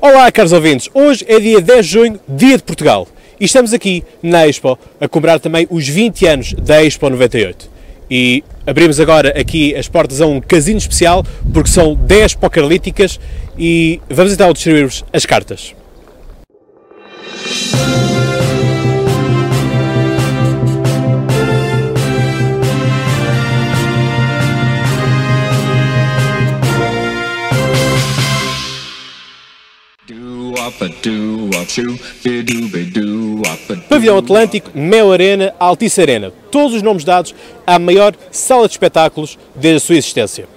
Olá, caros ouvintes. Hoje é dia 10 de junho, dia de Portugal. E estamos aqui na Expo a cobrar também os 20 anos da Expo 98. E abrimos agora aqui as portas a um casino especial porque são 10 pokerlíticas e vamos então distribuir-vos as cartas. Pavilhão Atlântico, Mel Arena, Altice Arena. Todos os nomes dados à maior sala de espetáculos desde a sua existência.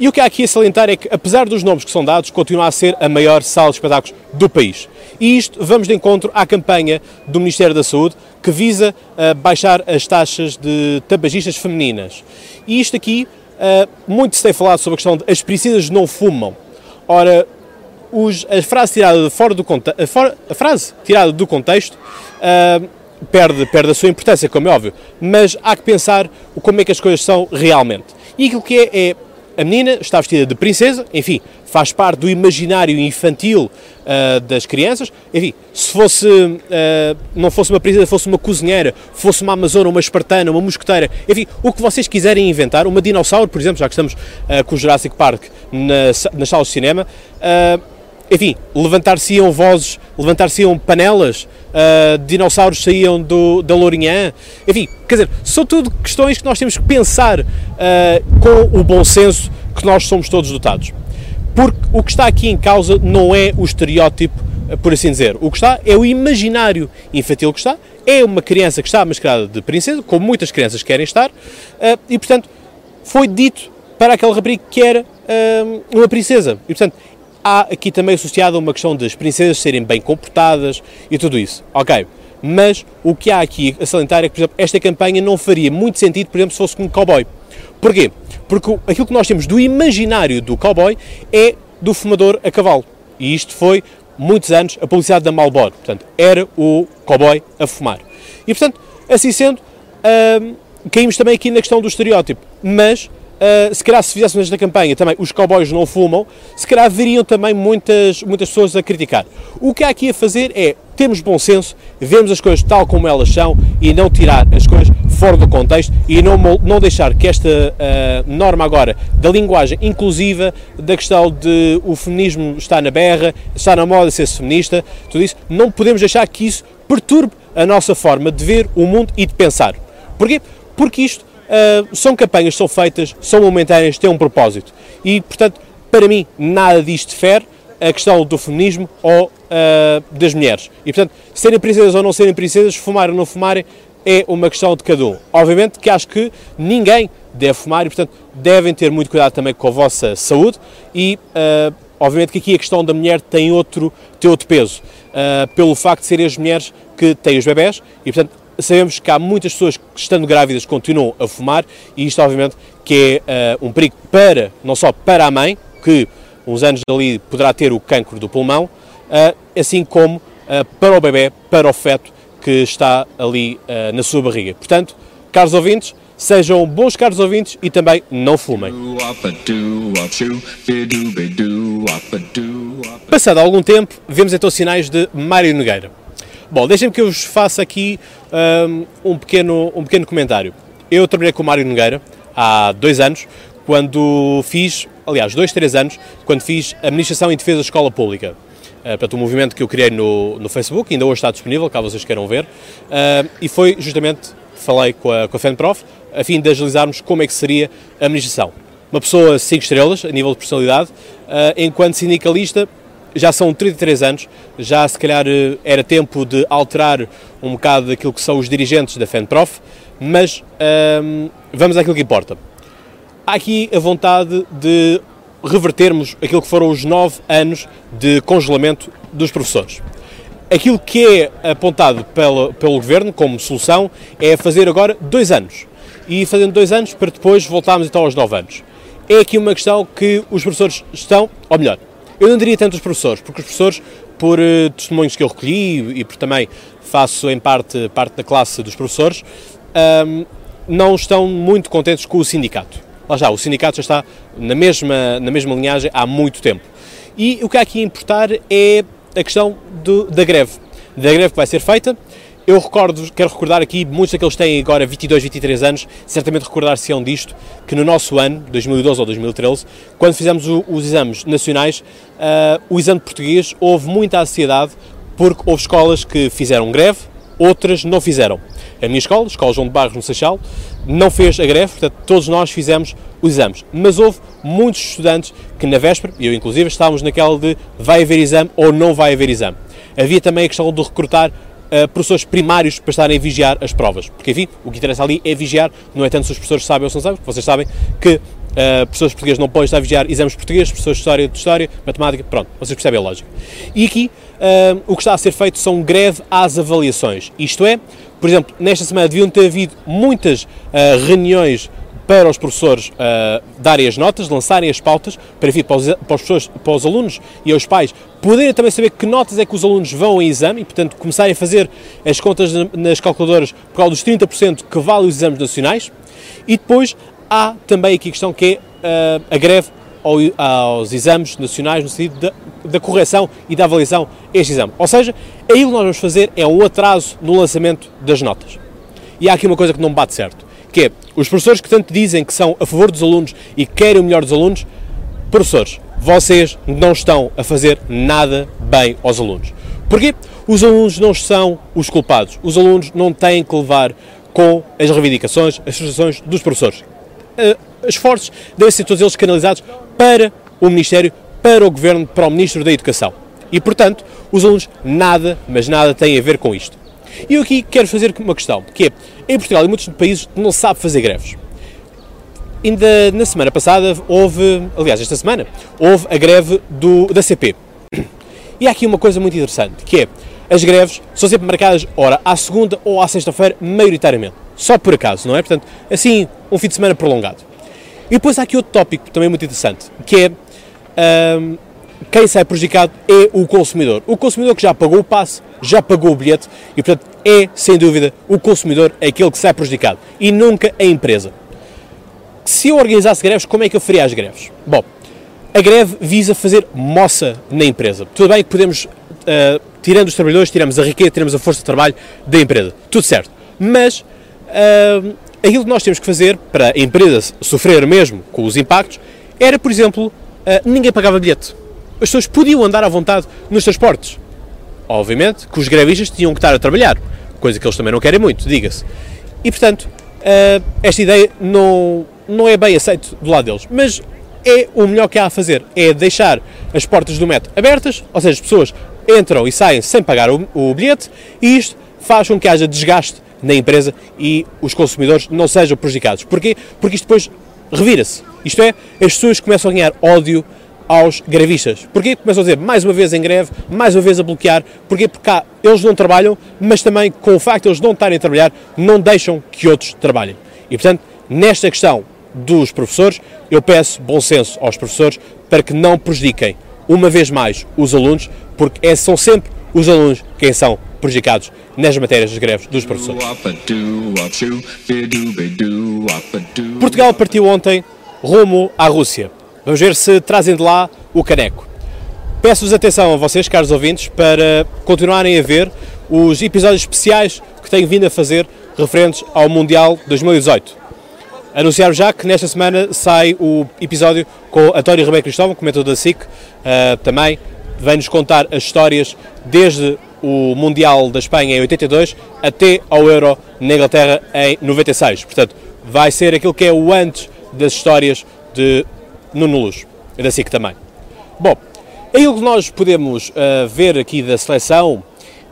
E o que há aqui a salientar é que, apesar dos nomes que são dados, continua a ser a maior sala de espetáculos do país. E isto vamos de encontro à campanha do Ministério da Saúde que visa uh, baixar as taxas de tabagistas femininas. E isto aqui, uh, muito se tem falado sobre a questão de as princesas não fumam. Ora, os, a frase tirada fora do contexto, a, frase tirada do contexto uh, perde, perde a sua importância, como é óbvio, mas há que pensar como é que as coisas são realmente. E aquilo que é, é a menina está vestida de princesa, enfim, faz parte do imaginário infantil uh, das crianças. Enfim, se fosse, uh, não fosse uma princesa, fosse uma cozinheira, fosse uma amazona, uma espartana, uma mosqueteira, enfim, o que vocês quiserem inventar, uma dinossauro, por exemplo, já que estamos uh, com o Jurassic Park na, nas salas de cinema, enfim, levantar-se-iam vozes, levantar-se-iam panelas, uh, dinossauros saíam do, da Lourinhã, enfim, quer dizer, são tudo questões que nós temos que pensar uh, com o bom senso que nós somos todos dotados. Porque o que está aqui em causa não é o estereótipo, uh, por assim dizer, o que está é o imaginário infantil que está, é uma criança que está mascarada de princesa, como muitas crianças querem estar, e portanto foi dito para aquela rapariga que era uma princesa. E portanto há aqui também associado uma questão das princesas serem bem comportadas e tudo isso. Ok. Mas o que há aqui a salientar é que, por exemplo, esta campanha não faria muito sentido, por exemplo, se fosse com um cowboy. Porquê? Porque aquilo que nós temos do imaginário do cowboy é do fumador a cavalo. E isto foi, muitos anos, a publicidade da Marlboro. Portanto, era o cowboy a fumar. E, portanto, assim sendo, hum, caímos também aqui na questão do estereótipo. Mas Uh, se calhar se fizéssemos esta campanha também os cowboys não fumam, se calhar veriam também muitas, muitas pessoas a criticar. O que há aqui a fazer é termos bom senso, vermos as coisas tal como elas são e não tirar as coisas fora do contexto e não, não deixar que esta uh, norma agora da linguagem inclusiva, da questão de o feminismo está na berra, está na moda ser feminista, tudo isso, não podemos deixar que isso perturbe a nossa forma de ver o mundo e de pensar. Porquê? Porque isto uh, são campanhas, são feitas, são momentâneas, têm um propósito. E, portanto, para mim, nada disto fere a questão do feminismo ou uh, das mulheres. E, portanto, serem princesas ou não serem princesas, fumar ou não fumarem, é uma questão de cada um. Obviamente que acho que ninguém deve fumar e, portanto, devem ter muito cuidado também com a vossa saúde e, uh, obviamente que aqui a questão da mulher tem outro, tem outro peso, uh, pelo facto de serem as mulheres que têm os bebés e, portanto, sabemos que há muitas pessoas que, estando grávidas, continuam a fumar e isto, obviamente, que é uh, um perigo para, não só para a mãe, que uns anos dali poderá ter o cancro do pulmão, uh, assim como para o bebê, para o feto que está ali na sua barriga. Portanto, caros ouvintes, sejam bons caros ouvintes e também não fumem. Passado algum tempo, vemos então sinais de Mário Nogueira. Bom, deixem-me que eu vos faça aqui um, um, pequeno, um pequeno comentário. Eu trabalhei com o Mário Nogueira há dois anos, quando fiz, aliás, dois, três anos, quando fiz Administração em Defesa da Escola Pública. Uh, portanto, um movimento que eu criei no, no Facebook, ainda hoje está disponível, caso vocês queiram ver, uh, e foi justamente, falei com a, com a FENPROF, a fim de agilizarmos como é que seria a administração. Uma pessoa 5 estrelas, a nível de personalidade, uh, enquanto sindicalista, já são 33 anos, já se calhar eh, era tempo de alterar um bocado daquilo que são os dirigentes da FENPROF, mas hum, vamos àquilo que importa. Há aqui a vontade de revertermos aquilo que foram os nove anos de congelamento dos professores. Aquilo que é apontado pelo, pelo Governo como solução é fazer agora dois anos. E fazendo dois anos para depois voltarmos então aos nove anos. É aqui uma questão que os professores estão, ou melhor, eu não diria tanto os professores, porque os professores, por uh, testemunhos que eu recolhi e por também faço em parte parte da classe dos professores, um, não estão muito contentes com o sindicato. Lá já, o sindicato já está na mesma, na mesma linhagem há muito tempo. E o que há aqui a importar é a questão do, da greve, da greve que vai ser feita. Eu recordo, quero recordar aqui, muitos daqueles que têm agora 22, 23 anos, certamente recordar-se-ão disto, que no nosso ano, 2012 ou 2013, quando fizemos o, os exames nacionais, uh, o exame português, houve muita ansiedade, porque houve escolas que fizeram greve, outras não fizeram. A minha escola, a Escola João de Barros, no Seixal, não fez a greve, portanto, todos nós fizemos os exames. Mas houve muitos estudantes que, na véspera, eu inclusive, estávamos naquela de vai haver exame ou não vai haver exame. Havia também a questão de recrutar uh, professores primários para estarem a vigiar as provas. Porque, enfim, o que interessa ali é vigiar, não é tanto se os professores sabem ou se não sabem, vocês sabem que Uh, professores portugueses não podem estar a vigiar exames portugueses, professores de História de História, Matemática, pronto, vocês percebem a lógica. E aqui uh, o que está a ser feito são greve às avaliações, isto é, por exemplo, nesta semana deviam ter havido muitas uh, reuniões para os professores uh, darem as notas, lançarem as pautas, para, enfim, para, os, para, os para os alunos e aos pais poderem também saber que notas é que os alunos vão em exame e, portanto, começarem a fazer as contas nas calculadoras por causa dos 30% que valem os exames nacionais. E depois há também aqui a questão que é uh, a greve ao, aos exames nacionais no sentido da, da, correção e da avaliação este exame. Ou seja, aí o que nós vamos fazer é um atraso no lançamento das notas. E há aqui uma coisa que não bate certo, que é os professores que tanto dizem que são a favor dos alunos e querem o melhor dos alunos, professores, vocês não estão a fazer nada bem aos alunos. Porquê? Os alunos não são os culpados. Os alunos não têm que levar com as reivindicações, as frustrações dos professores. Uh, esforços devem ser todos eles canalizados para o Ministério, para o Governo, para o Ministro da Educação. E, portanto, os alunos nada, mas nada têm a ver com isto. E eu aqui quero fazer uma questão, que é, em Portugal e muitos países não sabe fazer greves. Ainda na semana passada houve, aliás, esta semana, houve a greve do, da CP. E há aqui uma coisa muito interessante, que é, as greves são sempre marcadas, ora, à segunda ou à sexta-feira, maioritariamente. Só por acaso, não é? Portanto, assim, um fim de semana prolongado. E depois há aqui outro tópico também muito interessante, que é um, quem sai prejudicado é o consumidor. O consumidor que já pagou o passe, já pagou o bilhete e, portanto, é, sem dúvida, o consumidor aquele que sai prejudicado e nunca a empresa. Se eu organizasse greves, como é que eu faria as greves? Bom, a greve visa fazer moça na empresa. Tudo bem que podemos, uh, tirando os trabalhadores, tiramos a riqueza, tiramos a força de trabalho da empresa. Tudo certo. Mas uh, aquilo que nós temos que fazer para a empresa sofrer mesmo com os impactos era, por exemplo, uh, ninguém pagava bilhete. As pessoas podiam andar à vontade nos transportes. Obviamente que os grevistas tinham que estar a trabalhar, coisa que eles também não querem muito, diga-se. E, portanto, uh, esta ideia não, não é bem aceita do lado deles. Mas é o melhor que há a fazer, é deixar as portas do metro abertas, ou seja, as pessoas entram e saem sem pagar o, o bilhete, e isto faz com que haja desgaste na empresa e os consumidores não sejam prejudicados. Porquê? Porque isto depois revira-se. Isto é, as pessoas começam a ganhar ódio aos grevistas. Porquê? Começam a dizer mais uma vez em greve, mais uma vez a bloquear. Porquê? Porque cá eles não trabalham, mas também com o facto de eles não estarem a trabalhar, não deixam que outros trabalhem. E portanto, nesta questão dos professores, eu peço bom senso aos professores para que não prejudiquem uma vez mais os alunos, porque é, são sempre os alunos quem são prejudicados nas matérias das greves dos professores. Portugal partiu ontem rumo à Rússia. Vamos ver se trazem de lá o caneco. Peço-vos atenção a vocês, caros ouvintes, para continuarem a ver os episódios especiais que tenho vindo a fazer referentes ao Mundial 2018. Anunciar já que nesta semana sai o episódio com António Ribeiro Cristóvão, comentador da SIC, uh, também vem-nos contar as histórias desde o Mundial da Espanha em 82 até ao Euro na Inglaterra em 96. Portanto, vai ser aquilo que é o antes das histórias de Nuno Luz, da SIC também. Bom, aquilo que nós podemos uh, ver aqui da seleção,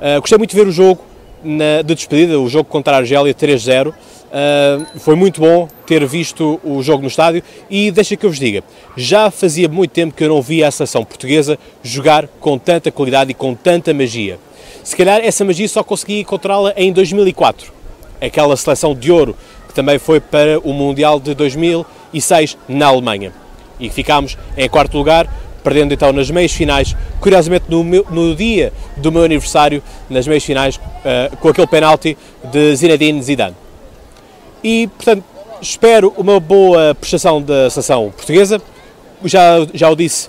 uh, gostei muito de ver o jogo na, de despedida, o jogo contra a Argélia 3-0. Uh, foi muito bom ter visto o jogo no estádio e deixa que eu vos diga, já fazia muito tempo que eu não via a seleção portuguesa jogar com tanta qualidade e com tanta magia. Se calhar essa magia só consegui encontrá-la em 2004, aquela seleção de ouro que também foi para o Mundial de 2006 na Alemanha. E ficámos em quarto lugar, perdendo então nas meias finais, curiosamente no, meu, no dia do meu aniversário, nas meias finais, uh, com aquele penalti de Zinedine Zidane. E, portanto, espero uma boa prestação da seleção portuguesa. Já, já o disse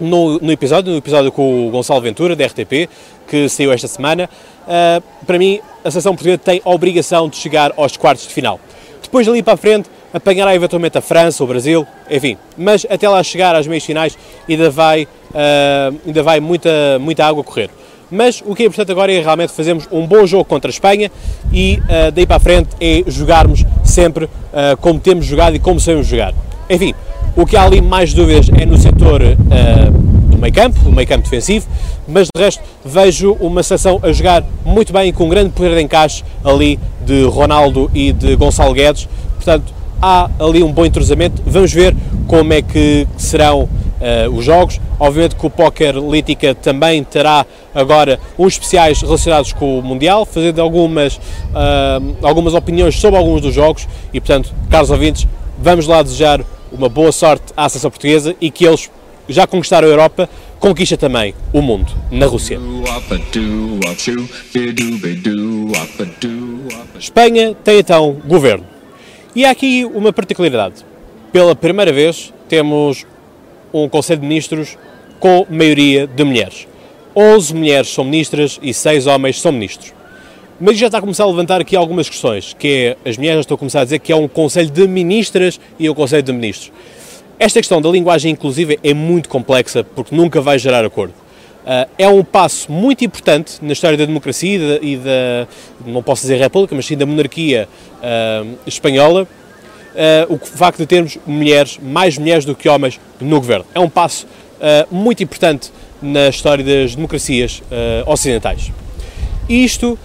no, no, episódio, no episódio com o Gonçalo Ventura, da RTP, que saiu esta semana, uh, para mim a seleção portuguesa tem a obrigação de chegar aos quartos de final. Depois dali para a frente apanhará eventualmente a França, o Brasil, enfim, mas até lá chegar às meias finais ainda vai, uh, ainda vai muita, muita água correr. Mas o que é importante agora é realmente fazermos um bom jogo contra a Espanha e uh, daí para a frente é jogarmos sempre uh, como temos jogado e como sabemos jogar. Enfim, o que há ali mais dúvidas é no setor uh, do meio campo, do meio campo defensivo, mas de resto vejo uma seleção a jogar muito bem com um grande poder de encaixe ali de Ronaldo e de Gonçalo Guedes. Portanto, há ali um bom entrosamento. Vamos ver como é que serão uh, os jogos. Obviamente que o Póquer Lítica também terá agora uns especiais relacionados com o Mundial, fazendo algumas, uh, algumas opiniões sobre alguns dos jogos e, portanto, caros ouvintes, vamos lá desejar uma boa sorte à seleção portuguesa e que eles já conquistaram a Europa, conquista também o mundo na Rússia. Espanha tem então governo. E há aqui uma particularidade. Pela primeira vez temos um Conselho de Ministros com maioria de mulheres. 11 mulheres são ministras e 6 homens são ministros. Mas já está a começar a levantar aqui algumas questões, que é, as mulheres já estão a começar a dizer que é um Conselho de Ministras e um Conselho de Ministros. Esta questão da linguagem inclusiva é muito complexa porque nunca vai gerar acordo. Uh, é um passo muito importante na história da democracia e da, e da não posso dizer república, mas sim da monarquia uh, espanhola, uh, o facto de termos mulheres, mais mulheres do que homens no governo. É um passo uh, muito importante na história das democracias uh, ocidentais. Isto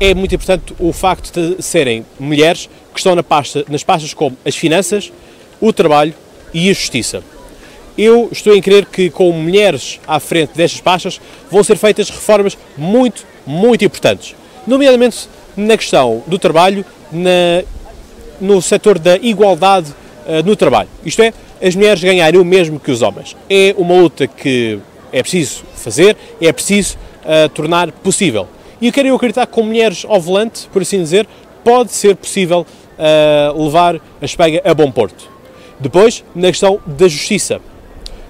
é muito importante o facto de serem mulheres que estão na pasta, nas pastas como as finanças, o trabalho e a justiça. Eu estou em crer que com mulheres à frente destas pastas vão ser feitas reformas muito, muito importantes, nomeadamente na questão do trabalho, na no setor da igualdade uh, no trabalho. Isto é, as mulheres ganharem o mesmo que os homens. É uma luta que é preciso fazer, é preciso uh, tornar possível. E eu quero acreditar que com mulheres ao volante, por assim dizer, pode ser possível uh, levar a Espanha a bom porto. Depois, na questão da justiça.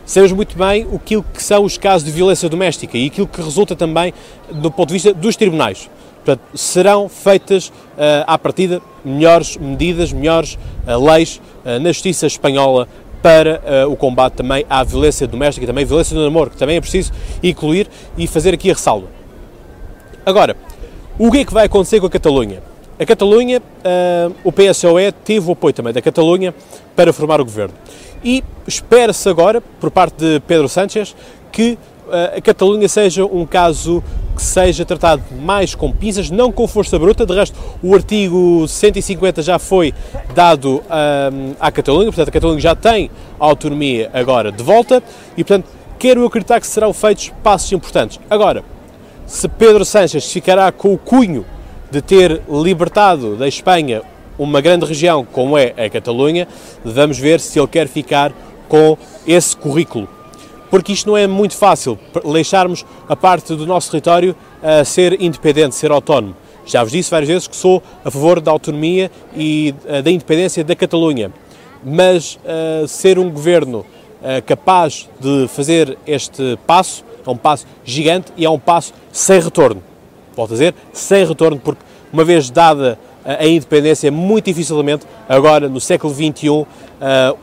Sabemos muito bem o que são os casos de violência doméstica e aquilo que resulta também do ponto de vista dos tribunais. Portanto, serão feitas uh, à partida melhores medidas, melhores uh, leis uh, na justiça espanhola para uh, o combate também à violência doméstica e também à violência do namoro, que também é preciso incluir e fazer aqui a ressalva. Agora, o que é que vai acontecer com a Catalunha? A Catalunha, o PSOE teve o apoio também da Catalunha para formar o governo. E espera-se agora, por parte de Pedro Sánchez, que a Catalunha seja um caso que seja tratado mais com pinças, não com força bruta. De resto, o artigo 150 já foi dado um, à Catalunha, portanto, a Catalunha já tem a autonomia agora de volta e, portanto, quero acreditar que serão feitos passos importantes. Agora, se Pedro Sánchez ficará com o cunho de ter libertado da Espanha uma grande região como é a Catalunha, vamos ver se ele quer ficar com esse currículo porque isto não é muito fácil, deixarmos a parte do nosso território uh, ser independente, ser autónomo. Já vos disse várias vezes que sou a favor da autonomia e uh, da independência da Catalunha, mas uh, ser um governo capaz de fazer este passo é um passo gigante e é um passo sem retorno. Volto a dizer, sem retorno, porque uma vez dada a independência, muito dificilmente, agora no século XXI,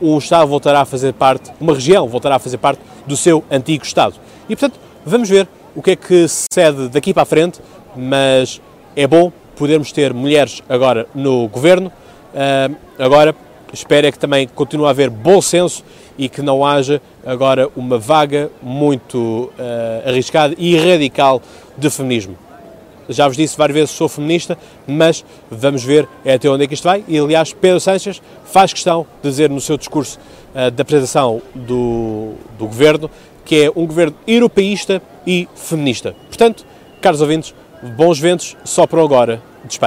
um Estado voltará a fazer parte, uma região voltará a fazer parte do seu antigo Estado. E, portanto, vamos ver o que é que sucede daqui para a frente, mas é bom podermos ter mulheres agora no governo. Uh, agora, espero é que também continue a haver bom senso e que não haja agora uma vaga muito uh, arriscada e radical de feminismo. Já vos disse várias vezes sou feminista, mas vamos ver até onde é que isto vai. E aliás, Pedro Sanches faz questão de dizer no seu discurso uh, da apresentação do, do governo que é um governo europeísta e feminista. Portanto, caros ouvintes, bons ventos só para agora de.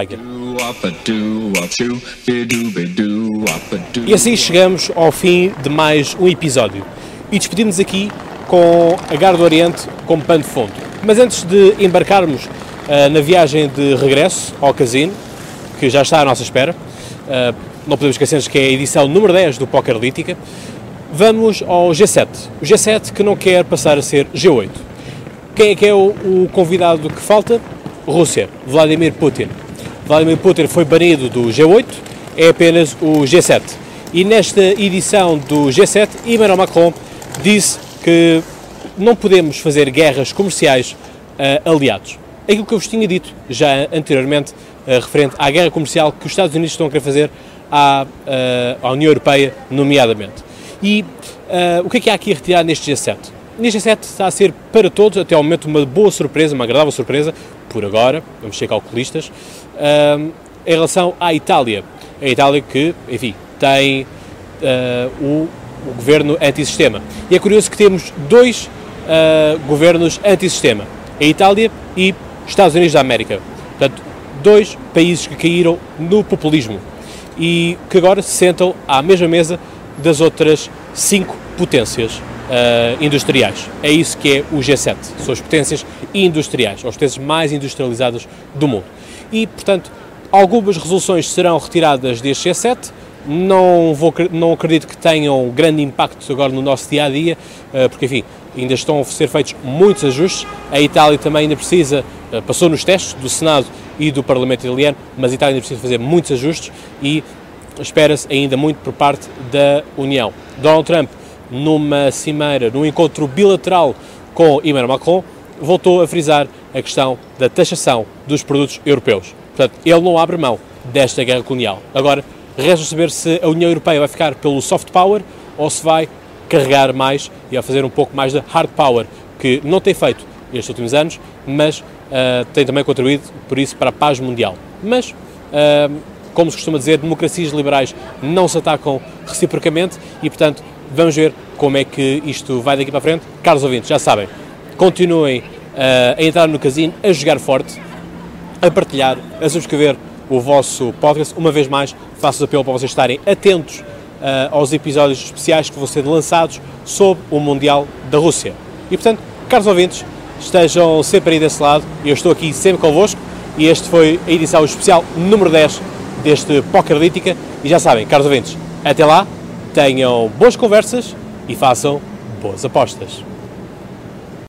E assim chegamos ao fim de mais um episódio. E despedimos aqui com a Gar do Oriente como pano de fundo. Mas antes de embarcarmos na viagem de regresso ao casino, que já está à nossa espera, uh, não podemos esquecer que é a edição número 10 do Poker Lítica, vamos ao G7. O G7 que não quer passar a ser G8. Quem é que é o, o convidado que falta? Rússia, Vladimir Putin. Vladimir Putin foi banido do G8, é apenas o G7. E nesta edição do G7, Emmanuel Macron disse que não podemos fazer guerras comerciais uh, aliados. Aquilo que eu vos tinha dito já anteriormente, uh, referente à guerra comercial que os Estados Unidos estão a querer fazer à, uh, à União Europeia, nomeadamente. E o que é que há aqui a retirar neste G7? Neste G7 está a ser para todos, até ao momento, uma boa surpresa, uma agradável surpresa, por agora, vamos ser calculistas, em relação à Itália. A Itália que, enfim, tem o, o governo antissistema. E é curioso que temos dois governos antissistema, a Itália e Estados Unidos da América. Portanto, dois países que caíram no populismo e que agora se sentam à mesma mesa das outras cinco potências uh, industriais. É isso que é o G7, são as potências industriais, as potências mais industrializadas do mundo. E, portanto, algumas resoluções serão retiradas deste G7, não, vou, não acredito que tenham grande impacto agora no nosso dia a dia, uh, porque, enfim, ainda estão a ser feitos muitos ajustes. A Itália também ainda precisa, eh, passou nos testes do Senado e do Parlamento italiano, mas a Itália ainda precisa fazer muitos ajustes e espera-se ainda muito por parte da União. Donald Trump, numa cimeira, num encontro bilateral com Emmanuel Macron, voltou a frisar a questão da taxação dos produtos europeus. Portanto, ele não abre mão desta guerra colonial. Agora, resta saber se a União Europeia vai ficar pelo soft power ou se vai carregar mais e a fazer um pouco mais de hard power, que não tem feito estes últimos anos, mas uh, tem também contribuído, por isso, para a paz mundial. Mas, uh, como se costuma dizer, democracias liberais não se atacam reciprocamente e, portanto, vamos ver como é que isto vai daqui para a frente. Caros ouvintes, já sabem, continuem uh, a entrar no casino, a jogar forte, a partilhar, a subscrever o vosso podcast. Uma vez mais, faço apelo para vocês estarem atentos aos episódios especiais que vão ser lançados sobre o Mundial da Rússia. E portanto, caros ouvintes, estejam sempre aí desse lado, eu estou aqui sempre convosco e este foi a edição especial número 10 deste Pokerlítica e já sabem, caros ouvintes, até lá, tenham boas conversas e façam boas apostas.